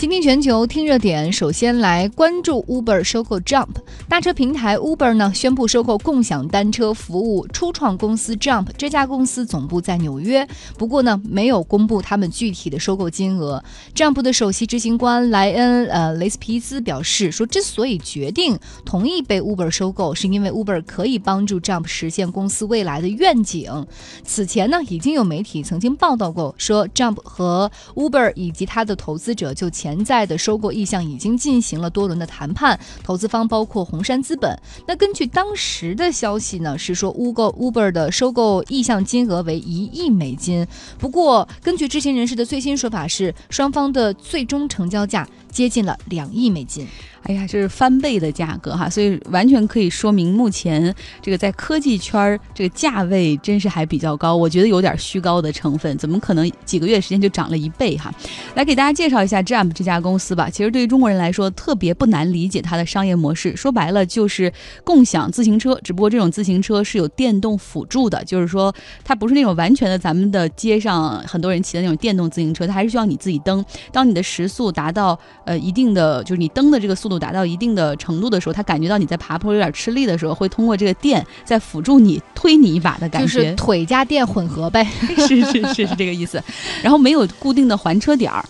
今天全球听热点，首先来关注 Uber 收购 Jump 大车平台 Uber 呢宣布收购共享单车服务初创公司 Jump，这家公司总部在纽约，不过呢没有公布他们具体的收购金额。Jump 的首席执行官莱恩呃雷斯皮兹表示说，之所以决定同意被 Uber 收购，是因为 Uber 可以帮助 Jump 实现公司未来的愿景。此前呢已经有媒体曾经报道过，说 Jump 和 Uber 以及他的投资者就前。潜在的收购意向已经进行了多轮的谈判，投资方包括红杉资本。那根据当时的消息呢，是说 Uber Uber 的收购意向金额为一亿美金。不过，根据知情人士的最新说法是，双方的最终成交价接近了两亿美金。哎呀，这是翻倍的价格哈，所以完全可以说明目前这个在科技圈儿这个价位真是还比较高，我觉得有点虚高的成分，怎么可能几个月时间就涨了一倍哈？来给大家介绍一下 Jump 这家公司吧。其实对于中国人来说特别不难理解它的商业模式，说白了就是共享自行车，只不过这种自行车是有电动辅助的，就是说它不是那种完全的咱们的街上很多人骑的那种电动自行车，它还是需要你自己蹬。当你的时速达到呃一定的，就是你蹬的这个速。度达到一定的程度的时候，他感觉到你在爬坡有点吃力的时候，会通过这个电在辅助你推你一把的感觉，就是腿加电混合呗，是是是是这个意思。然后没有固定的还车点儿。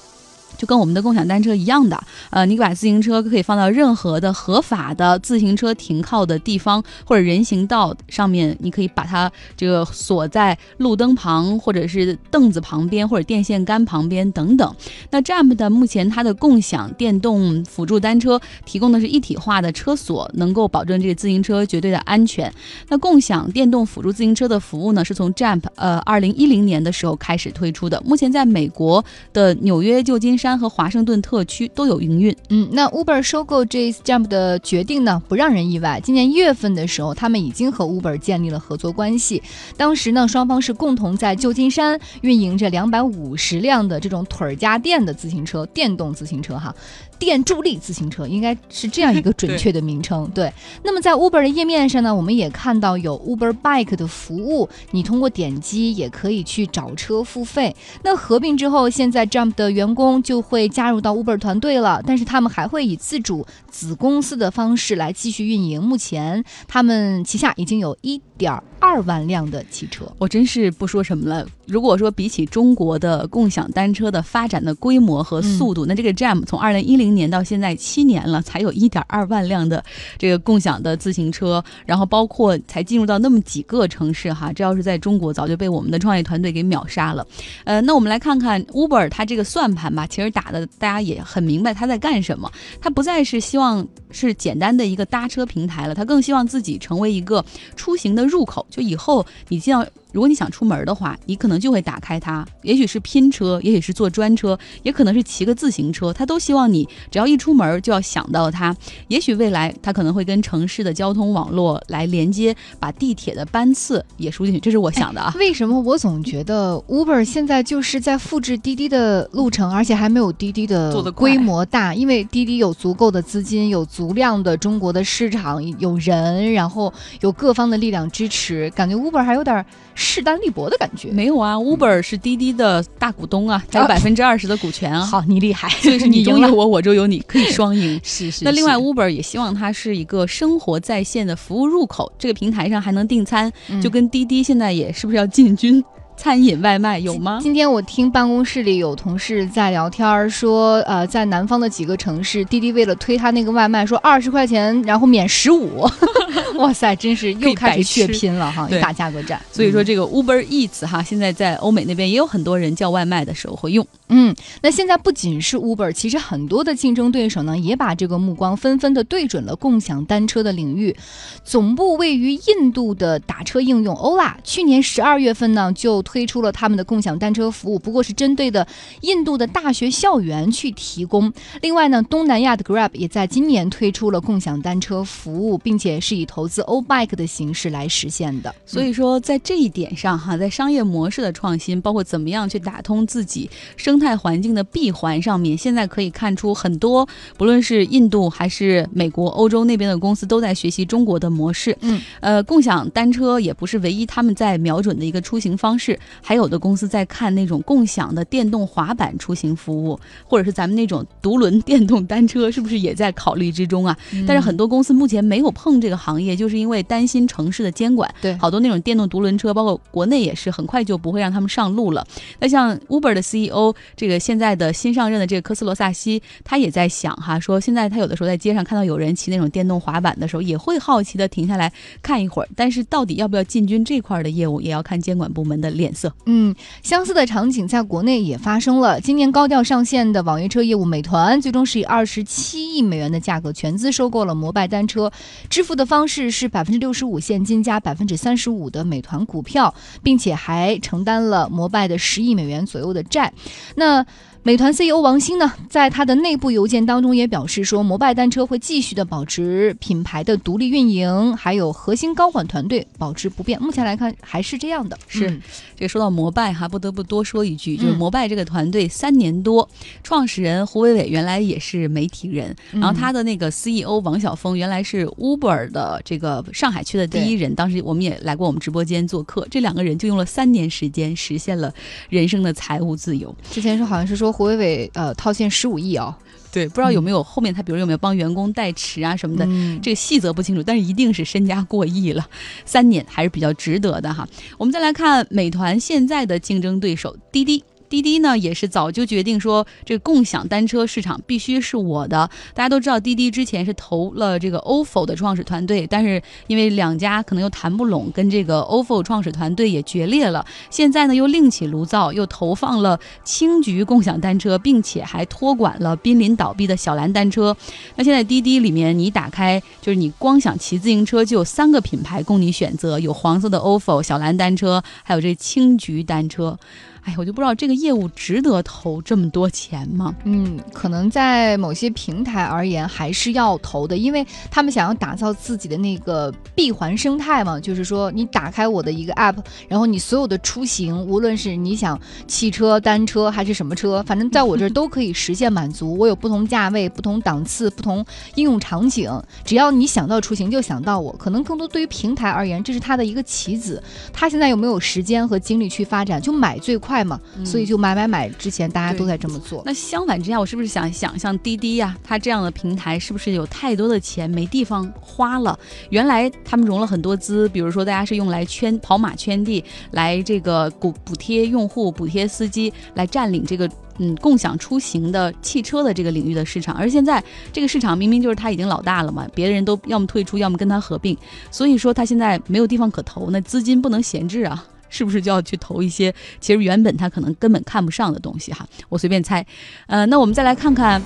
就跟我们的共享单车一样的，呃，你把自行车可以放到任何的合法的自行车停靠的地方或者人行道上面，你可以把它这个锁在路灯旁，或者是凳子旁边，或者电线杆旁边等等。那 Jump 的目前它的共享电动辅助单车提供的是一体化的车锁，能够保证这个自行车绝对的安全。那共享电动辅助自行车的服务呢，是从 Jump 呃二零一零年的时候开始推出的，目前在美国的纽约、旧金山。和华盛顿特区都有营运。嗯，那 Uber 收购 Jump 的决定呢，不让人意外。今年一月份的时候，他们已经和 Uber 建立了合作关系。当时呢，双方是共同在旧金山运营着两百五十辆的这种腿儿家电的自行车，电动自行车哈。电助力自行车应该是这样一个准确的名称。对，那么在 Uber 的页面上呢，我们也看到有 Uber Bike 的服务，你通过点击也可以去找车付费。那合并之后，现在 Jump 的员工就会加入到 Uber 团队了，但是他们还会以自主子公司的方式来继续运营。目前他们旗下已经有一点二万辆的汽车。我真是不说什么了。如果说比起中国的共享单车的发展的规模和速度，那这个 Jump 从二零一零年到现在七年了，才有一点二万辆的这个共享的自行车，然后包括才进入到那么几个城市哈，这要是在中国早就被我们的创业团队给秒杀了。呃，那我们来看看 Uber 它这个算盘吧，其实打的大家也很明白它在干什么，它不再是希望是简单的一个搭车平台了，它更希望自己成为一个出行的入口，就以后你进到。如果你想出门的话，你可能就会打开它，也许是拼车，也许是坐专车，也可能是骑个自行车，他都希望你只要一出门就要想到它。也许未来它可能会跟城市的交通网络来连接，把地铁的班次也输进去，这是我想的啊。为什么我总觉得 Uber 现在就是在复制滴滴的路程，而且还没有滴滴的规模大？因为滴滴有足够的资金，有足量的中国的市场，有人，然后有各方的力量支持，感觉 Uber 还有点。势单力薄的感觉没有啊，Uber 是滴滴的大股东啊，有百分之二十的股权啊。好，你厉害，所以是你拥有我，我就有你，可以双赢。是是。那另外，Uber 也希望它是一个生活在线的服务入口，这个平台上还能订餐，就跟滴滴现在也是不是要进军？餐饮外卖有吗？今天我听办公室里有同事在聊天儿说，呃，在南方的几个城市，滴滴为了推他那个外卖，说二十块钱，然后免十五。哇塞，真是又开始血拼了哈，打价格战。所以说这个 Uber Eats 哈，现在在欧美那边也有很多人叫外卖的时候会用。嗯，那现在不仅是 Uber，其实很多的竞争对手呢，也把这个目光纷纷的对准了共享单车的领域。总部位于印度的打车应用 Ola，去年十二月份呢就。推出了他们的共享单车服务，不过是针对的印度的大学校园去提供。另外呢，东南亚的 Grab 也在今年推出了共享单车服务，并且是以投资 O Bike 的形式来实现的。所以说，在这一点上哈，在商业模式的创新，包括怎么样去打通自己生态环境的闭环上面，现在可以看出很多，不论是印度还是美国、欧洲那边的公司都在学习中国的模式。嗯，呃，共享单车也不是唯一他们在瞄准的一个出行方式。还有的公司在看那种共享的电动滑板出行服务，或者是咱们那种独轮电动单车，是不是也在考虑之中啊？但是很多公司目前没有碰这个行业，就是因为担心城市的监管。对，好多那种电动独轮车，包括国内也是，很快就不会让他们上路了。那像 Uber 的 CEO，这个现在的新上任的这个科斯罗萨西，他也在想哈，说现在他有的时候在街上看到有人骑那种电动滑板的时候，也会好奇的停下来看一会儿。但是到底要不要进军这块的业务，也要看监管部门的脸色。嗯，相似的场景在国内也发生了。今年高调上线的网约车业务美团，最终是以二十七亿美元的价格全资收购了摩拜单车，支付的方式是百分之六十五现金加百分之三十五的美团股票，并且还承担了摩拜的十亿美元左右的债。那。美团 CEO 王兴呢，在他的内部邮件当中也表示说，摩拜单车会继续的保持品牌的独立运营，还有核心高管团队保持不变。目前来看还是这样的。是，这个说到摩拜哈，不得不多说一句，就是摩拜这个团队三年多，创始人胡伟伟原来也是媒体人，然后他的那个 CEO 王晓峰原来是 Uber 的这个上海区的第一人，当时我们也来过我们直播间做客，这两个人就用了三年时间实现了人生的财务自由。之前说好像是说。胡伟伟呃套现十五亿哦，对，不知道有没有后面他比如有没有帮员工代持啊什么的，这个细则不清楚，但是一定是身家过亿了，三年还是比较值得的哈。我们再来看美团现在的竞争对手滴滴。滴滴呢也是早就决定说，这个共享单车市场必须是我的。大家都知道，滴滴之前是投了这个 ofo 的创始团队，但是因为两家可能又谈不拢，跟这个 ofo 创始团队也决裂了。现在呢又另起炉灶，又投放了青桔共享单车，并且还托管了濒临倒闭的小蓝单车。那现在滴滴里面，你打开就是你光想骑自行车，就有三个品牌供你选择，有黄色的 ofo 小蓝单车，还有这青桔单车。哎，我就不知道这个业务值得投这么多钱吗？嗯，可能在某些平台而言还是要投的，因为他们想要打造自己的那个闭环生态嘛。就是说，你打开我的一个 app，然后你所有的出行，无论是你想汽车、单车还是什么车，反正在我这儿都可以实现满足。我有不同价位、不同档次、不同应用场景，只要你想到出行就想到我。可能更多对于平台而言，这是它的一个棋子。他现在有没有时间和精力去发展？就买最快。快嘛，所以就买买买。之前大家都在这么做。那相反之下，我是不是想想像滴滴呀，它这样的平台是不是有太多的钱没地方花了？原来他们融了很多资，比如说大家是用来圈跑马圈地，来这个补补贴用户、补贴司机，来占领这个嗯共享出行的汽车的这个领域的市场。而现在这个市场明明就是他已经老大了嘛，别的人都要么退出，要么跟他合并，所以说他现在没有地方可投，那资金不能闲置啊。是不是就要去投一些其实原本他可能根本看不上的东西哈？我随便猜，呃，那我们再来看看。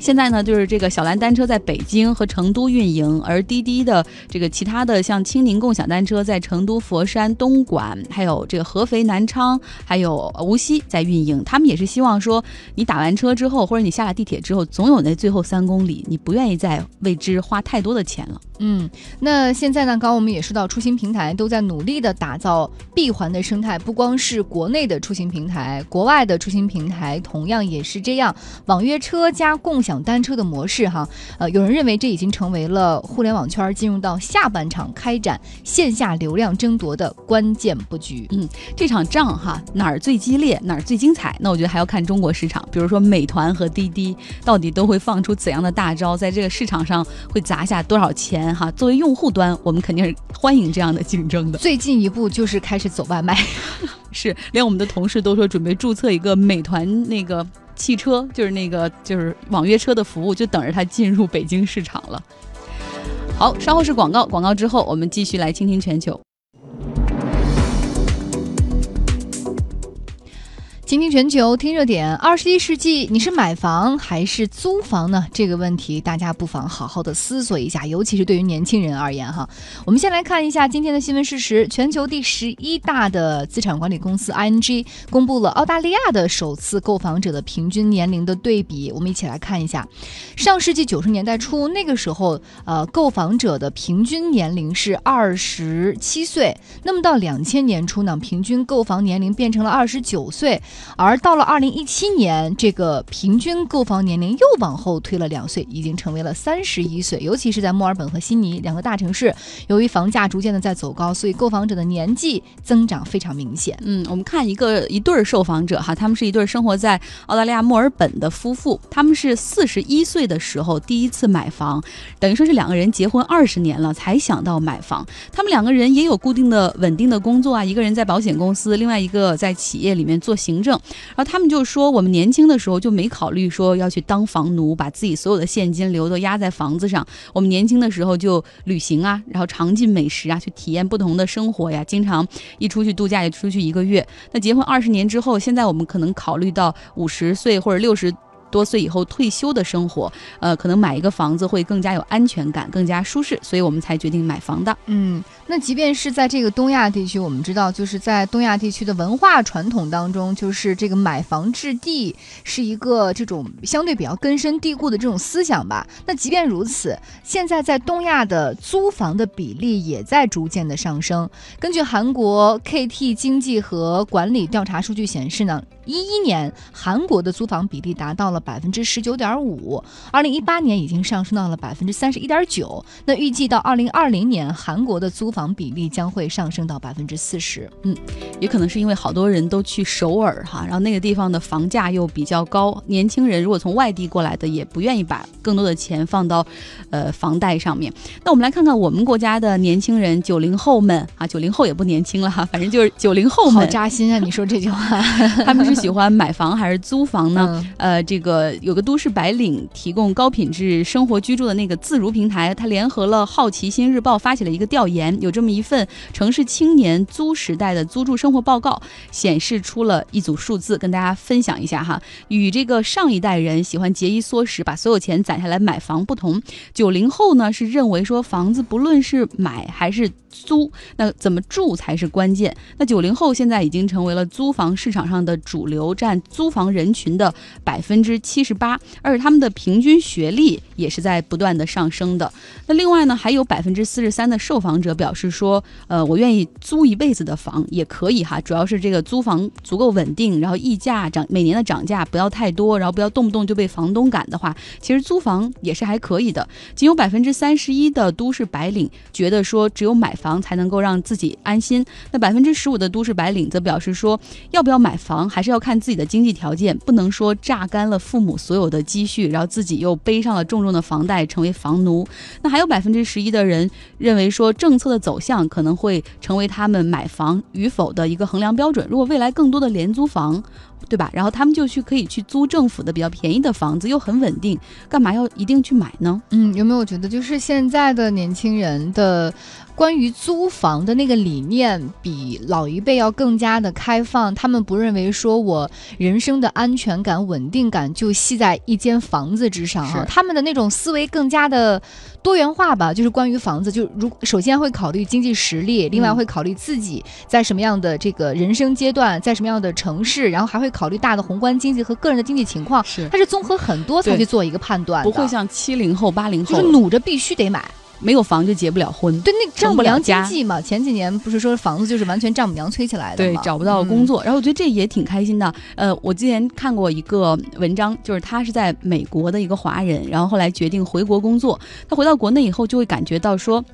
现在呢，就是这个小蓝单车在北京和成都运营，而滴滴的这个其他的像青柠共享单车在成都、佛山、东莞，还有这个合肥、南昌，还有无锡在运营。他们也是希望说，你打完车之后，或者你下了地铁之后，总有那最后三公里，你不愿意再为之花太多的钱了。嗯，那现在呢，刚刚我们也说到，出行平台都在努力的打造闭环的生态，不光是国内的出行平台，国外的出行平台同样也是这样，网约车加共。享单车的模式哈，呃，有人认为这已经成为了互联网圈进入到下半场开展线下流量争夺的关键布局。嗯，这场仗哈哪儿最激烈，哪儿最精彩？那我觉得还要看中国市场，比如说美团和滴滴到底都会放出怎样的大招，在这个市场上会砸下多少钱哈？作为用户端，我们肯定是欢迎这样的竞争的。最近一步就是开始走外卖，是连我们的同事都说准备注册一个美团那个。汽车就是那个就是网约车的服务，就等着它进入北京市场了。好，稍后是广告，广告之后我们继续来倾听全球。倾听全球，听热点。二十一世纪，你是买房还是租房呢？这个问题大家不妨好好的思索一下，尤其是对于年轻人而言哈。我们先来看一下今天的新闻事实：全球第十一大的资产管理公司 ING 公布了澳大利亚的首次购房者的平均年龄的对比。我们一起来看一下，上世纪九十年代初，那个时候呃，购房者的平均年龄是二十七岁。那么到两千年初呢，平均购房年龄变成了二十九岁。而到了二零一七年，这个平均购房年龄又往后推了两岁，已经成为了三十一岁。尤其是在墨尔本和悉尼两个大城市，由于房价逐渐的在走高，所以购房者的年纪增长非常明显。嗯，我们看一个一对儿受访者哈，他们是一对生活在澳大利亚墨尔本的夫妇，他们是四十一岁的时候第一次买房，等于说是两个人结婚二十年了才想到买房。他们两个人也有固定的稳定的工作啊，一个人在保险公司，另外一个在企业里面做行政。然后他们就说，我们年轻的时候就没考虑说要去当房奴，把自己所有的现金流都压在房子上。我们年轻的时候就旅行啊，然后尝尽美食啊，去体验不同的生活呀，经常一出去度假就出去一个月。那结婚二十年之后，现在我们可能考虑到五十岁或者六十。多岁以后退休的生活，呃，可能买一个房子会更加有安全感，更加舒适，所以我们才决定买房的。嗯，那即便是在这个东亚地区，我们知道，就是在东亚地区的文化传统当中，就是这个买房置地是一个这种相对比较根深蒂固的这种思想吧。那即便如此，现在在东亚的租房的比例也在逐渐的上升。根据韩国 KT 经济和管理调查数据显示呢。一一年，韩国的租房比例达到了百分之十九点五，二零一八年已经上升到了百分之三十一点九。那预计到二零二零年，韩国的租房比例将会上升到百分之四十。嗯，也可能是因为好多人都去首尔哈，然后那个地方的房价又比较高，年轻人如果从外地过来的，也不愿意把更多的钱放到，呃，房贷上面。那我们来看看我们国家的年轻人，九零后们啊，九零后也不年轻了哈，反正就是九零后们，好扎心啊！你说这句话，他们是。喜欢买房还是租房呢？呃，这个有个都市白领提供高品质生活居住的那个自如平台，它联合了好奇心日报发起了一个调研，有有这么一份城市青年租时代的租住生活报告，显示出了一组数字，跟大家分享一下哈。与这个上一代人喜欢节衣缩食，把所有钱攒下来买房不同，九零后呢是认为说房子不论是买还是。租那怎么住才是关键？那九零后现在已经成为了租房市场上的主流，占租房人群的百分之七十八，而且他们的平均学历也是在不断的上升的。那另外呢，还有百分之四十三的受访者表示说，呃，我愿意租一辈子的房也可以哈，主要是这个租房足够稳定，然后溢价涨每年的涨价不要太多，然后不要动不动就被房东赶的话，其实租房也是还可以的。仅有百分之三十一的都市白领觉得说，只有买房。才能够让自己安心。那百分之十五的都市白领则表示说，要不要买房还是要看自己的经济条件，不能说榨干了父母所有的积蓄，然后自己又背上了重重的房贷，成为房奴。那还有百分之十一的人认为说，政策的走向可能会成为他们买房与否的一个衡量标准。如果未来更多的廉租房，对吧？然后他们就去可以去租政府的比较便宜的房子，又很稳定，干嘛要一定去买呢？嗯，有没有觉得就是现在的年轻人的关于租房的那个理念比老一辈要更加的开放？他们不认为说我人生的安全感、稳定感就系在一间房子之上啊，他们的那种思维更加的。多元化吧，就是关于房子，就如首先会考虑经济实力，另外会考虑自己在什么样的这个人生阶段，在什么样的城市，然后还会考虑大的宏观经济和个人的经济情况。是，它是综合很多才去做一个判断，不会像七零后、八零后。就是努着必须得买。没有房就结不了婚，对，那丈母娘经济嘛，前几年不是说房子就是完全丈母娘催起来的对，找不到工作，然后我觉得这也挺开心的。呃，我之前看过一个文章，就是他是在美国的一个华人，然后后来决定回国工作。他回到国内以后，就会感觉到说。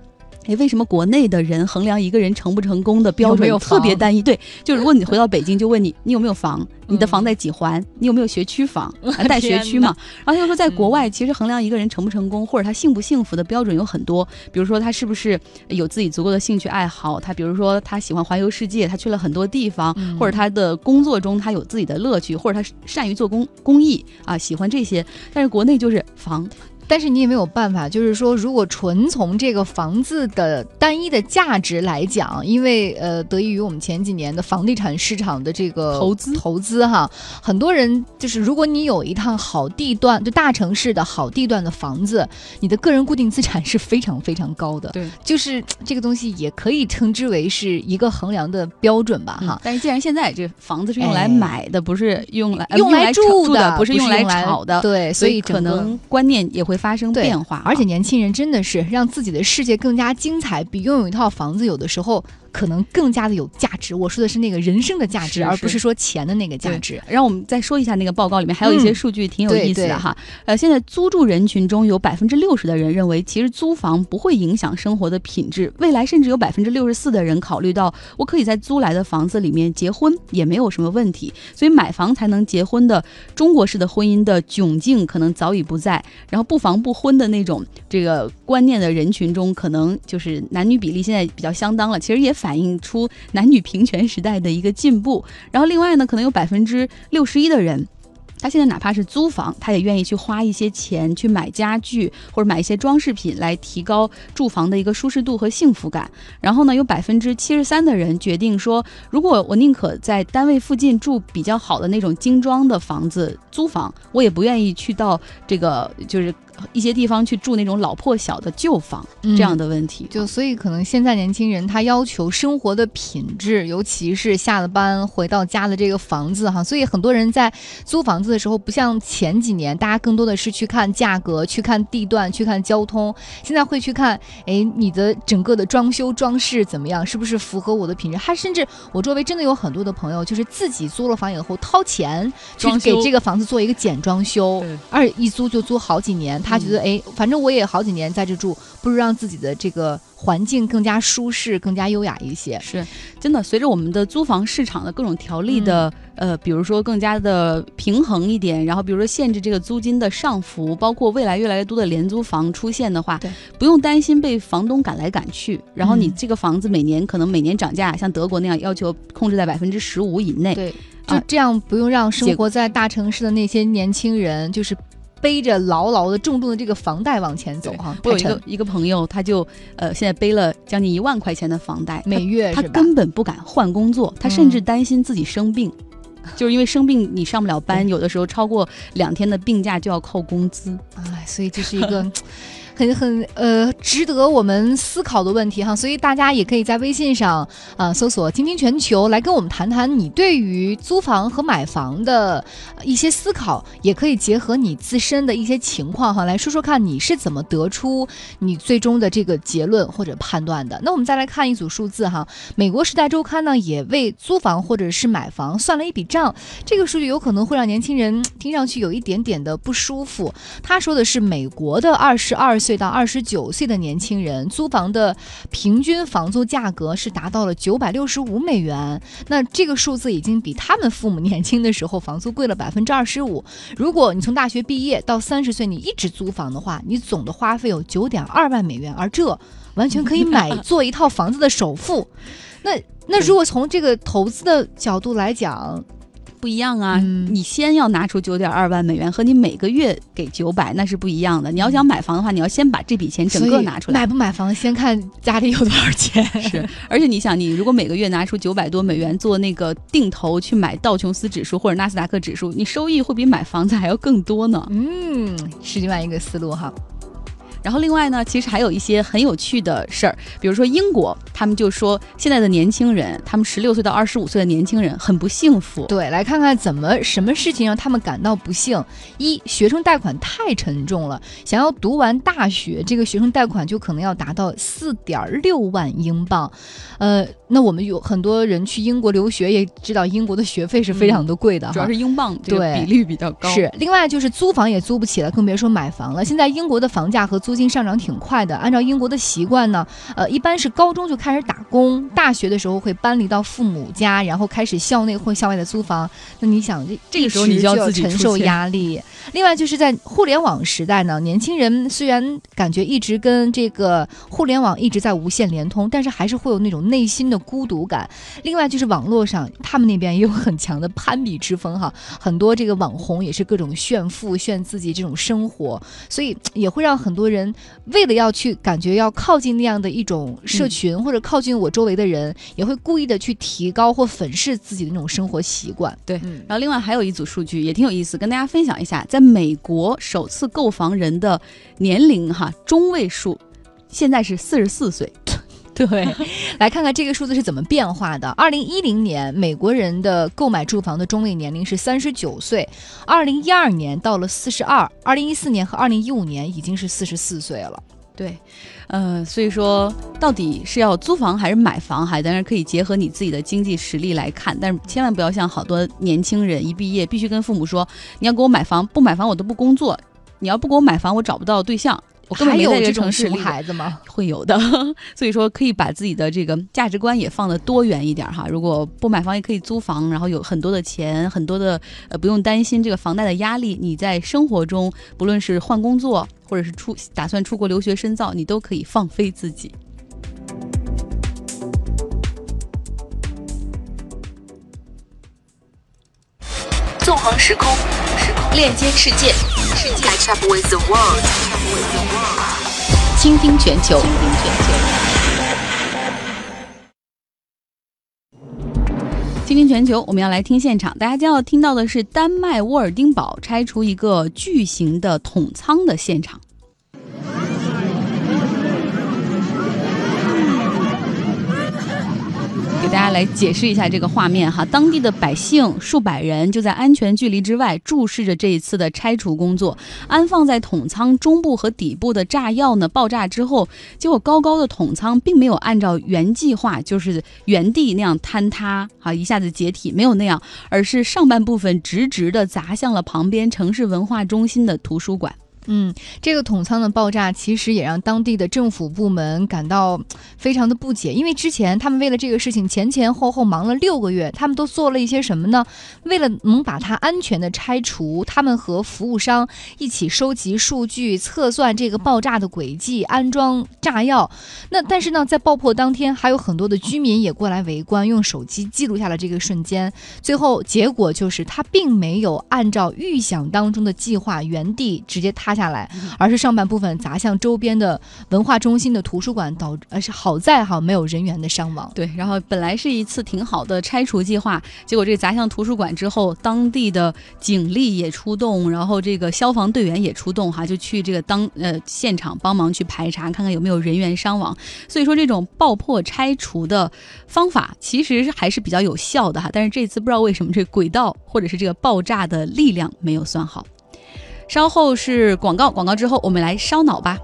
哎，为什么国内的人衡量一个人成不成功的标准特别单一？对，就如果你回到北京，就问你你有没有房，你的房在几环，你有没有学区房，带学区嘛？然后他就说，在国外其实衡量一个人成不成功或者他幸不幸福的标准有很多，比如说他是不是有自己足够的兴趣爱好，他比如说他喜欢环游世界，他去了很多地方，或者他的工作中他有自己的乐趣，或者他善于做公公益啊，喜欢这些。但是国内就是房。但是你也没有办法，就是说，如果纯从这个房子的单一的价值来讲，因为呃，得益于我们前几年的房地产市场的这个投资投资哈，很多人就是，如果你有一趟好地段，就大城市的好地段的房子，你的个人固定资产是非常非常高的。对，就是这个东西也可以称之为是一个衡量的标准吧哈。但是既然现在这房子是用来买的，不是用来用来住的，不是用来炒的，对，所以可能观念也会。发生变化，而且年轻人真的是让自己的世界更加精彩，比拥有一套房子有的时候可能更加的有价值。我说的是那个人生的价值，是是而不是说钱的那个价值。让我们再说一下那个报告里面还有一些嗯数据挺有意思的哈。呃，现在租住人群中有百分之六十的人认为，其实租房不会影响生活的品质。未来甚至有百分之六十四的人考虑到，我可以在租来的房子里面结婚，也没有什么问题。所以买房才能结婚的中国式的婚姻的窘境可能早已不在。然后不房不婚的那种这个观念的人群中，可能就是男女比例现在比较相当了。其实也反映出男女平权时代的一个进步。然后另外呢，可能有百分之六十一的人。他现在哪怕是租房，他也愿意去花一些钱去买家具或者买一些装饰品，来提高住房的一个舒适度和幸福感。然后呢，有百分之七十三的人决定说，如果我宁可在单位附近住比较好的那种精装的房子租房，我也不愿意去到这个就是一些地方去住那种老破小的旧房、嗯这样的问题。就所以可能现在年轻人他要求生活的品质，尤其是下了班回到家的这个房子哈，所以很多人在租房子的时候，不像前几年，大家更多的是去看价格、去看地段、去看交通，现在会去看，哎，你的整个的装修装饰怎么样，是不是符合我的品质？他甚至我周围真的有很多的朋友，就是自己租了房以后掏钱去给这个房子做一个简装修而且一租就租好几年，他觉得哎，反正我也好几年在这住，不如让自己的这个环境更加舒适、更加优雅一些。是真的，随着我们的租房市场的各种条例的、嗯呃，比如说更加的平衡一点，然后比如说限制这个租金的上浮，包括未来越来越多的廉租房出现的话，不用担心被房东赶来赶去。然后你嗯这个房子每年可能每年涨价，像德国那样要求控制在百分之十五以内。对，就这样不用让生活在大城市的那些年轻人，就是背着牢牢的重重的这个房贷往前走哈。我有一个一个朋友，他就呃现在背了将近一万块钱的房贷，每月他？根本不敢换工作，他甚至嗯担心自己生病，就是因为生病你上不了班，有的时候超过两天的病假就要扣工资。哎，所以这是一个 很很呃值得我们思考的问题哈。所以大家也可以在微信上啊、搜索“听听全球”来跟我们谈谈你对于租房和买房的一些思考，也可以结合你自身的一些情况哈，来说说看你是怎么得出你最终的这个结论或者判断的。那我们再来看一组数字哈，美国《时代周刊》呢也为租房或者是买房算了一笔账，这个数据有可能会让年轻人听上去有一点点的不舒服。他说的是美国的二十二岁到二十九岁的年轻人租房的平均房租价格是达到了九百六十五美元，那这个数字已经比他们父母年轻的时候房租贵了百分之二十五。如果你从大学毕业到三十岁，你一直租房的话，你总的花费有九点二万美元，而这完全可以买做一套房子的首付。那那如果从这个投资的角度来讲，不一样啊！嗯你先要拿出九点二万美元，和你每个月给九百那是不一样的。你要想买房的话，你要先把这笔钱整个拿出来。买不买房先看家里有多少钱。是，而且你想，你如果每个月拿出九百多美元做那个定投去买道琼斯指数或者纳斯达克指数，你收益会比买房子还要更多呢。嗯，是另外一个思路哈。然后另外呢，其实还有一些很有趣的事儿，比如说英国，他们就说现在的年轻人，他们十六岁到二十五岁的年轻人很不幸福。对，来看看怎么什么事情让他们感到不幸。一，学生贷款太沉重了，想要读完大学，这个学生贷款就可能要达到四点六万英镑。呃，那我们有很多人去英国留学，也知道英国的学费是非常的贵的哈。主要是英镑对比率比较高。是，另外就是租房也租不起了，更别说买房了。现在英国的房价和租金上涨挺快的。按照英国的习惯呢，呃，一般是高中就开始打工，大学的时候会搬离到父母家，然后开始校内或校外的租房。那你想，这这个时候你就要承受压力。另外就是在互联网时代呢，年轻人虽然感觉一直跟这个互联网一直在无限连通，但是还是会有那种内心的孤独感。另外就是网络上，他们那边也有很强的攀比之风哈，很多这个网红也是各种炫富、炫自己这种生活，所以也会让很多人为了要去感觉要靠近那样的一种社群，或者靠近我周围的人，也会故意的去提高或粉饰自己的那种生活习惯。对嗯，然后另外还有一组数据也挺有意思，跟大家分享一下，在美国首次购房人的年龄哈中位数现在是四十四岁。对，来看看这个数字是怎么变化的。二零一零年，美国人的购买住房的中位年龄是三十九岁，二零一二年到了四十二，二零一四年和二零一五年已经是四十四岁了。对，呃，所以说到底是要租房还是买房，还当然可以结合你自己的经济实力来看，但是千万不要像好多年轻人一毕业必须跟父母说，你要给我买房，不买房我都不工作，你要不给我买房，我找不到对象。我根本没在这个城市里孩子吗？会有的，所以说可以把自己的这个价值观也放得多元一点哈。如果不买房也可以租房，然后有很多的钱，很多的呃不用担心这个房贷的压力。你在生活中不论是换工作，或者是出打算出国留学深造，你都可以放飞自己。纵横时空时空，链接世界，世界。倾听全球，倾听全球。倾听全球，我们要来听现场。大家将要听到的是丹麦沃尔丁堡拆除一个巨型的桶仓的现场。给大家来解释一下这个画面哈，当地的百姓数百人就在安全距离之外注视着这一次的拆除工作。安放在桶仓中部和底部的炸药呢，爆炸之后，结果高高的桶仓并没有按照原计划，就是原地那样坍塌啊，一下子解体，没有那样，而是上半部分直直的砸向了旁边城市文化中心的图书馆。嗯，这个桶仓的爆炸其实也让当地的政府部门感到非常的不解，因为之前他们为了这个事情前前后后忙了六个月，他们都做了一些什么呢？为了能把它安全的拆除，他们和服务商一起收集数据，测算这个爆炸的轨迹，安装炸药。那但是呢，在爆破当天，还有很多的居民也过来围观，用手机记录下了这个瞬间。最后结果就是，他并没有按照预想当中的计划原地直接塌塌。下来，而是上半部分砸向周边的文化中心的图书馆，导而是好在哈没有人员的伤亡。对，然后本来是一次挺好的拆除计划，结果这砸向图书馆之后，当地的警力也出动，然后这个消防队员也出动哈，就去这个当呃现场帮忙去排查，看看有没有人员伤亡。所以说这种爆破拆除的方法其实还是比较有效的哈，但是这次不知道为什么这轨道或者是这个爆炸的力量没有算好。稍后是广告，广告之后我们来烧脑吧。